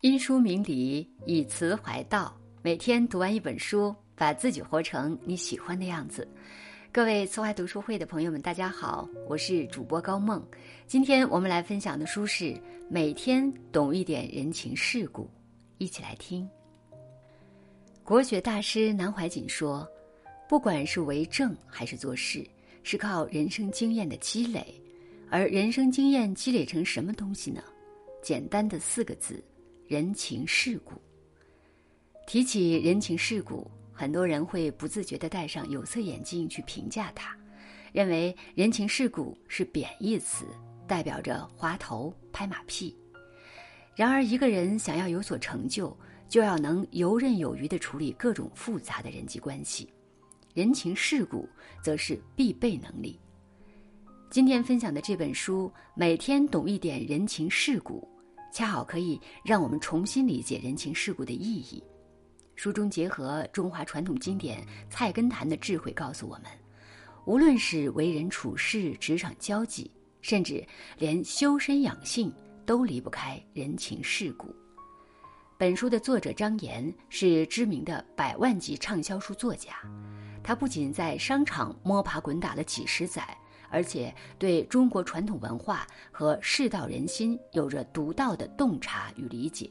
因书明理，以词怀道。每天读完一本书，把自己活成你喜欢的样子。各位词怀读书会的朋友们，大家好，我是主播高梦。今天我们来分享的书是《每天懂一点人情世故》，一起来听。国学大师南怀瑾说：“不管是为政还是做事，是靠人生经验的积累。而人生经验积累成什么东西呢？简单的四个字。”人情世故。提起人情世故，很多人会不自觉地戴上有色眼镜去评价它，认为人情世故是贬义词，代表着滑头、拍马屁。然而，一个人想要有所成就，就要能游刃有余地处理各种复杂的人际关系，人情世故则是必备能力。今天分享的这本书，每天懂一点人情世故。恰好可以让我们重新理解人情世故的意义。书中结合中华传统经典《菜根谭》的智慧，告诉我们，无论是为人处事、职场交际，甚至连修身养性，都离不开人情世故。本书的作者张岩是知名的百万级畅销书作家，他不仅在商场摸爬滚打了几十载。而且对中国传统文化和世道人心有着独到的洞察与理解。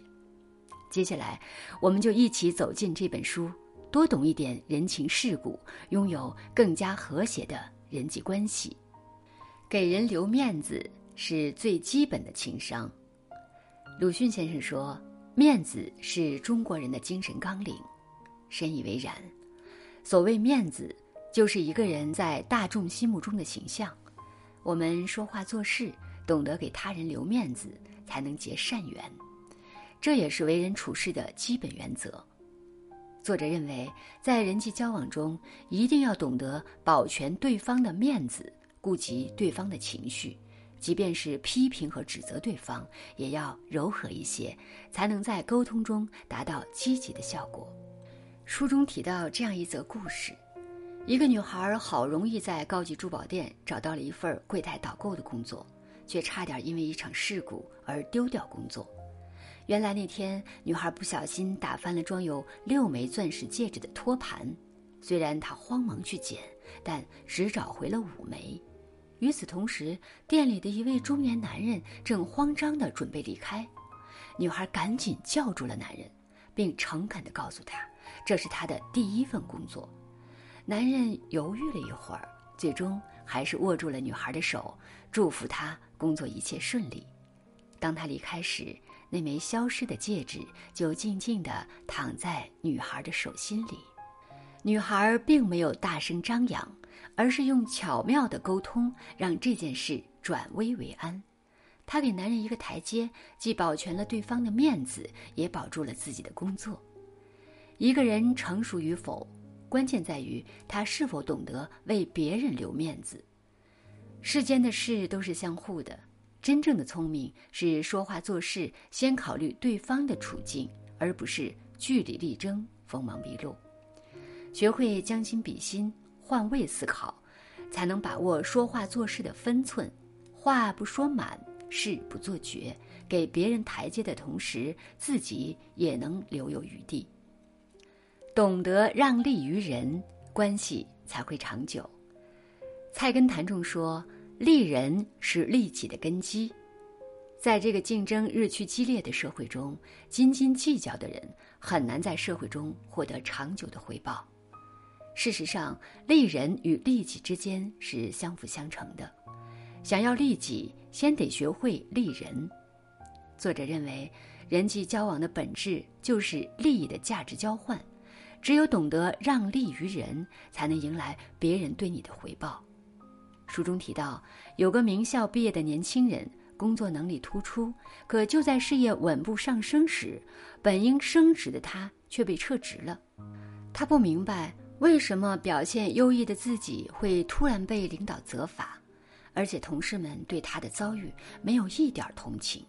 接下来，我们就一起走进这本书，多懂一点人情世故，拥有更加和谐的人际关系。给人留面子是最基本的情商。鲁迅先生说：“面子是中国人的精神纲领。”深以为然。所谓面子。就是一个人在大众心目中的形象。我们说话做事懂得给他人留面子，才能结善缘。这也是为人处事的基本原则。作者认为，在人际交往中，一定要懂得保全对方的面子，顾及对方的情绪，即便是批评和指责对方，也要柔和一些，才能在沟通中达到积极的效果。书中提到这样一则故事。一个女孩好容易在高级珠宝店找到了一份柜台导购的工作，却差点因为一场事故而丢掉工作。原来那天，女孩不小心打翻了装有六枚钻石戒指的托盘，虽然她慌忙去捡，但只找回了五枚。与此同时，店里的一位中年男人正慌张地准备离开，女孩赶紧叫住了男人，并诚恳地告诉他，这是他的第一份工作。男人犹豫了一会儿，最终还是握住了女孩的手，祝福她工作一切顺利。当他离开时，那枚消失的戒指就静静地躺在女孩的手心里。女孩并没有大声张扬，而是用巧妙的沟通让这件事转危为安。她给男人一个台阶，既保全了对方的面子，也保住了自己的工作。一个人成熟与否。关键在于他是否懂得为别人留面子。世间的事都是相互的，真正的聪明是说话做事先考虑对方的处境，而不是据理力争、锋芒毕露。学会将心比心、换位思考，才能把握说话做事的分寸。话不说满，事不做绝，给别人台阶的同时，自己也能留有余地。懂得让利于人，关系才会长久。菜根谭中说：“利人是利己的根基。”在这个竞争日趋激烈的社会中，斤斤计较的人很难在社会中获得长久的回报。事实上，利人与利己之间是相辅相成的。想要利己，先得学会利人。作者认为，人际交往的本质就是利益的价值交换。只有懂得让利于人，才能迎来别人对你的回报。书中提到，有个名校毕业的年轻人，工作能力突出，可就在事业稳步上升时，本应升职的他却被撤职了。他不明白为什么表现优异的自己会突然被领导责罚，而且同事们对他的遭遇没有一点同情。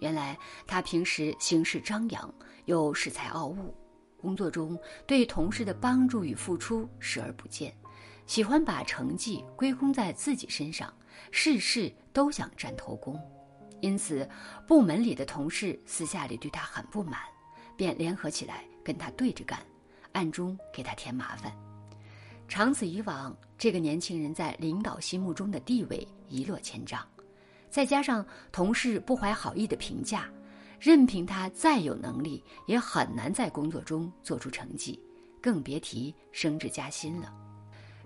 原来他平时行事张扬，又恃才傲物。工作中对同事的帮助与付出视而不见，喜欢把成绩归功在自己身上，事事都想占头功。因此部门里的同事私下里对他很不满，便联合起来跟他对着干，暗中给他添麻烦。长此以往，这个年轻人在领导心目中的地位一落千丈，再加上同事不怀好意的评价，任凭他再有能力，也很难在工作中做出成绩，更别提升职加薪了。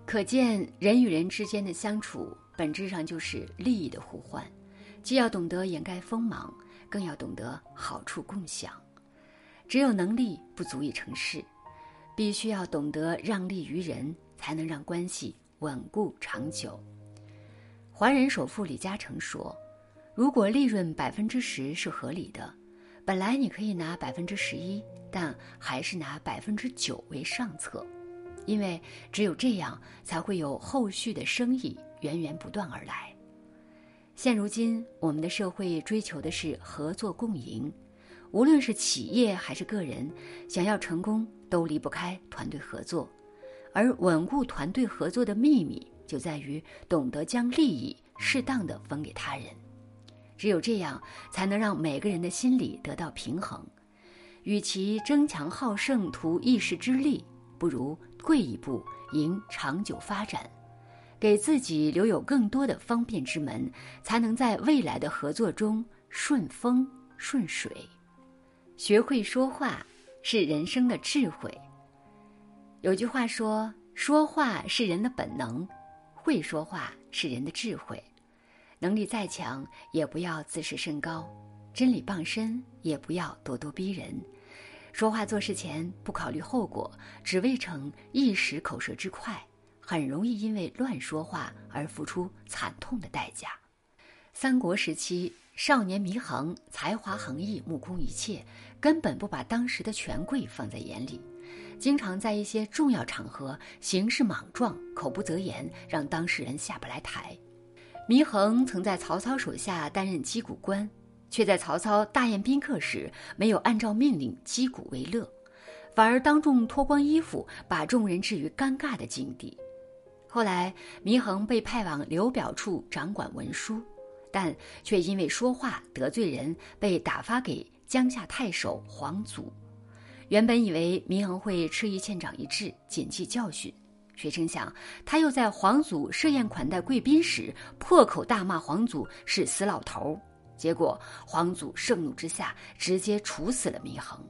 可见，人与人之间的相处本质上就是利益的互换，既要懂得掩盖锋芒，更要懂得好处共享。只有能力不足以成事，必须要懂得让利于人。才能让关系稳固长久。华人首富李嘉诚说：“如果利润百分之十是合理的，本来你可以拿百分之十一，但还是拿百分之九为上策，因为只有这样才会有后续的生意源源不断而来。”现如今，我们的社会追求的是合作共赢，无论是企业还是个人，想要成功都离不开团队合作。而稳固团队合作的秘密，就在于懂得将利益适当的分给他人。只有这样，才能让每个人的心理得到平衡。与其争强好胜图一时之利，不如退一步赢长久发展，给自己留有更多的方便之门，才能在未来的合作中顺风顺水。学会说话，是人生的智慧。有句话说：“说话是人的本能，会说话是人的智慧。能力再强，也不要自视甚高；真理傍身，也不要咄咄逼人。说话做事前不考虑后果，只为逞一时口舌之快，很容易因为乱说话而付出惨痛的代价。”三国时期，少年祢衡才华横溢，目空一切，根本不把当时的权贵放在眼里。经常在一些重要场合行事莽撞、口不择言，让当事人下不来台。祢衡曾在曹操手下担任击鼓官，却在曹操大宴宾客时没有按照命令击鼓为乐，反而当众脱光衣服，把众人置于尴尬的境地。后来，祢衡被派往刘表处掌管文书，但却因为说话得罪人，被打发给江夏太守黄祖。原本以为祢衡会吃一堑长一智，谨记教训，谁成想他又在皇祖设宴款待贵宾时，破口大骂皇祖是死老头。结果皇祖盛怒之下，直接处死了祢衡。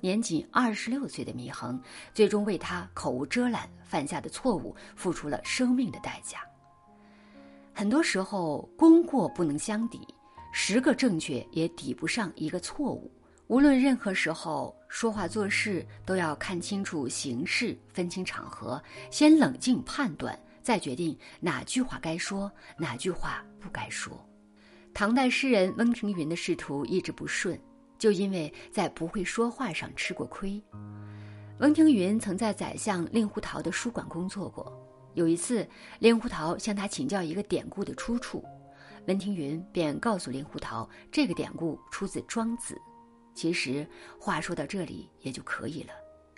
年仅二十六岁的祢衡，最终为他口无遮拦犯下的错误，付出了生命的代价。很多时候，功过不能相抵，十个正确也抵不上一个错误。无论任何时候说话做事，都要看清楚形势，分清场合，先冷静判断，再决定哪句话该说，哪句话不该说。唐代诗人温庭筠的仕途一直不顺，就因为在不会说话上吃过亏。温庭筠曾在宰相令狐桃的书馆工作过，有一次，令狐桃向他请教一个典故的出处，温庭筠便告诉令狐桃，这个典故出自《庄子》。其实话说到这里也就可以了，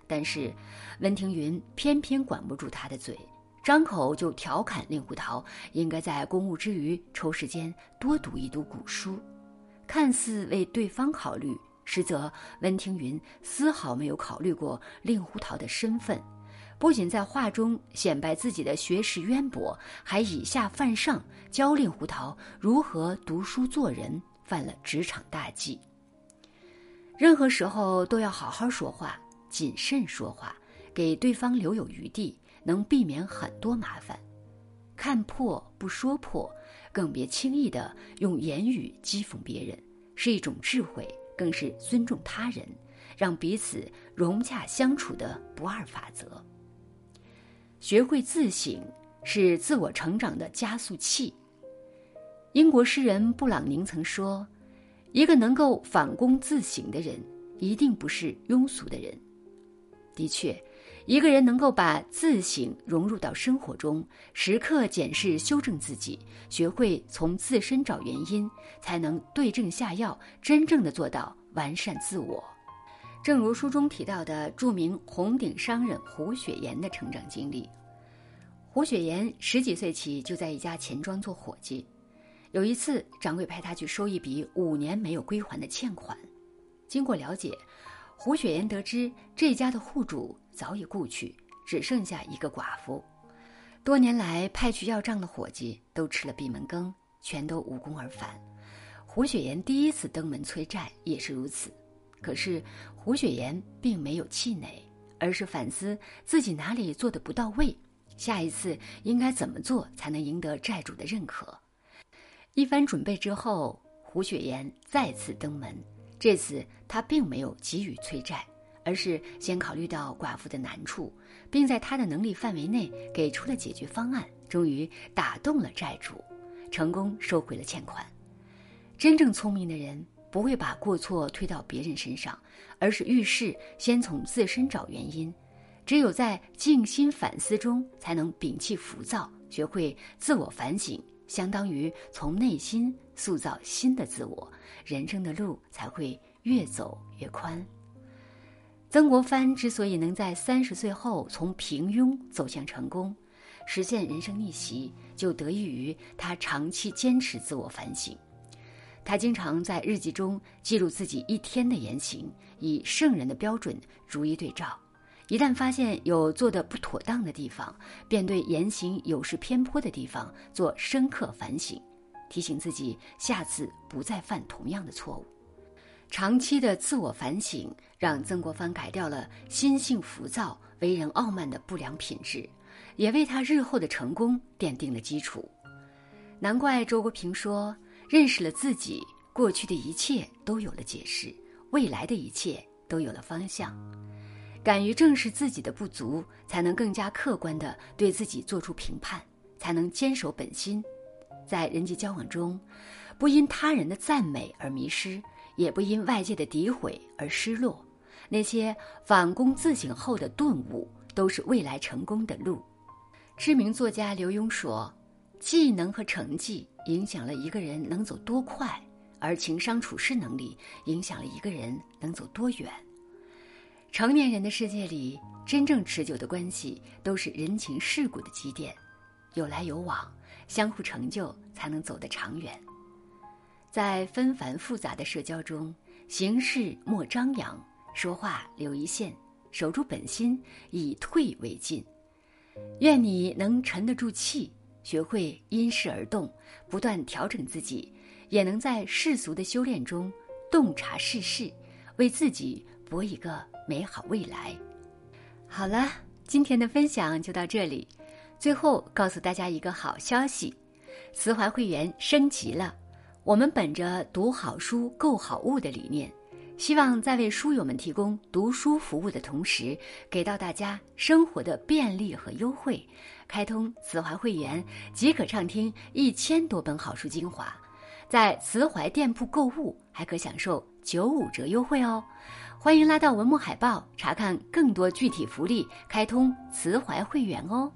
但是温庭筠偏偏管不住他的嘴，张口就调侃令狐桃应该在公务之余抽时间多读一读古书，看似为对方考虑，实则温庭筠丝毫没有考虑过令狐桃的身份，不仅在话中显摆自己的学识渊博，还以下犯上教令狐桃如何读书做人，犯了职场大忌。任何时候都要好好说话，谨慎说话，给对方留有余地，能避免很多麻烦。看破不说破，更别轻易的用言语讥讽别人，是一种智慧，更是尊重他人，让彼此融洽相处的不二法则。学会自省，是自我成长的加速器。英国诗人布朗宁曾说。一个能够反躬自省的人，一定不是庸俗的人。的确，一个人能够把自省融入到生活中，时刻检视修正自己，学会从自身找原因，才能对症下药，真正的做到完善自我。正如书中提到的著名红顶商人胡雪岩的成长经历，胡雪岩十几岁起就在一家钱庄做伙计。有一次，掌柜派他去收一笔五年没有归还的欠款。经过了解，胡雪岩得知这家的户主早已故去，只剩下一个寡妇。多年来派去要账的伙计都吃了闭门羹，全都无功而返。胡雪岩第一次登门催债也是如此。可是胡雪岩并没有气馁，而是反思自己哪里做的不到位，下一次应该怎么做才能赢得债主的认可。一番准备之后，胡雪岩再次登门。这次他并没有急于催债，而是先考虑到寡妇的难处，并在他的能力范围内给出了解决方案，终于打动了债主，成功收回了欠款。真正聪明的人不会把过错推到别人身上，而是遇事先从自身找原因。只有在静心反思中，才能摒弃浮躁，学会自我反省。相当于从内心塑造新的自我，人生的路才会越走越宽。曾国藩之所以能在三十岁后从平庸走向成功，实现人生逆袭，就得益于他长期坚持自我反省。他经常在日记中记录自己一天的言行，以圣人的标准逐一对照。一旦发现有做的不妥当的地方，便对言行有失偏颇的地方做深刻反省，提醒自己下次不再犯同样的错误。长期的自我反省让曾国藩改掉了心性浮躁、为人傲慢的不良品质，也为他日后的成功奠定了基础。难怪周国平说：“认识了自己，过去的一切都有了解释，未来的一切都有了方向。”敢于正视自己的不足，才能更加客观地对自己做出评判，才能坚守本心。在人际交往中，不因他人的赞美而迷失，也不因外界的诋毁而失落。那些反躬自省后的顿悟，都是未来成功的路。知名作家刘墉说：“技能和成绩影响了一个人能走多快，而情商处事能力影响了一个人能走多远。”成年人的世界里，真正持久的关系都是人情世故的积淀，有来有往，相互成就，才能走得长远。在纷繁复杂的社交中，行事莫张扬，说话留一线，守住本心，以退为进。愿你能沉得住气，学会因势而动，不断调整自己，也能在世俗的修炼中洞察世事，为自己搏一个。美好未来。好了，今天的分享就到这里。最后告诉大家一个好消息：慈怀会员升级了。我们本着读好书、购好物的理念，希望在为书友们提供读书服务的同时，给到大家生活的便利和优惠。开通慈怀会员即可畅听一千多本好书精华，在慈怀店铺购物还可享受九五折优惠哦。欢迎拉到文末海报查看更多具体福利，开通慈怀会员哦。